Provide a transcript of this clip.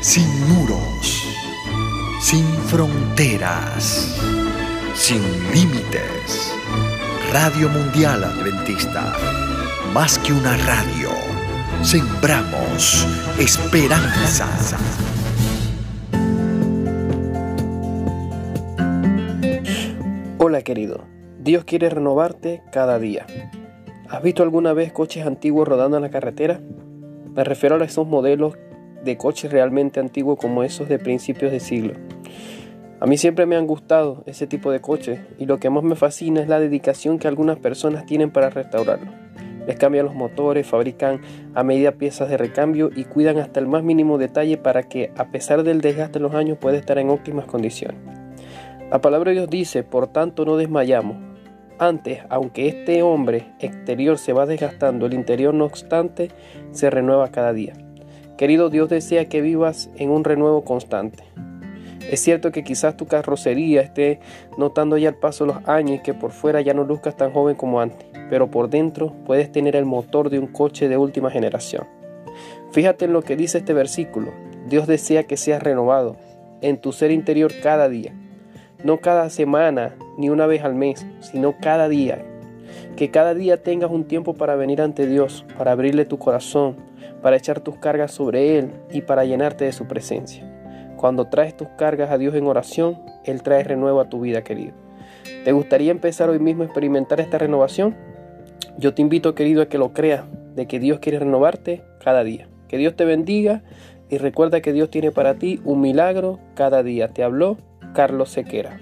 sin muros, sin fronteras, sin límites. Radio Mundial Adventista, más que una radio, sembramos esperanza. Hola querido, Dios quiere renovarte cada día. ¿Has visto alguna vez coches antiguos rodando en la carretera? Me refiero a esos modelos de coches realmente antiguos como esos de principios de siglo. A mí siempre me han gustado ese tipo de coches y lo que más me fascina es la dedicación que algunas personas tienen para restaurarlo. Les cambian los motores, fabrican a medida piezas de recambio y cuidan hasta el más mínimo detalle para que a pesar del desgaste de los años pueda estar en óptimas condiciones. La palabra de Dios dice, por tanto no desmayamos. Antes, aunque este hombre exterior se va desgastando, el interior no obstante se renueva cada día. Querido Dios desea que vivas en un renuevo constante. Es cierto que quizás tu carrocería esté notando ya el paso de los años y que por fuera ya no luzcas tan joven como antes, pero por dentro puedes tener el motor de un coche de última generación. Fíjate en lo que dice este versículo. Dios desea que seas renovado en tu ser interior cada día. No cada semana ni una vez al mes, sino cada día. Que cada día tengas un tiempo para venir ante Dios, para abrirle tu corazón, para echar tus cargas sobre Él y para llenarte de su presencia. Cuando traes tus cargas a Dios en oración, Él trae renuevo a tu vida, querido. ¿Te gustaría empezar hoy mismo a experimentar esta renovación? Yo te invito, querido, a que lo creas, de que Dios quiere renovarte cada día. Que Dios te bendiga y recuerda que Dios tiene para ti un milagro cada día. Te habló Carlos Sequera.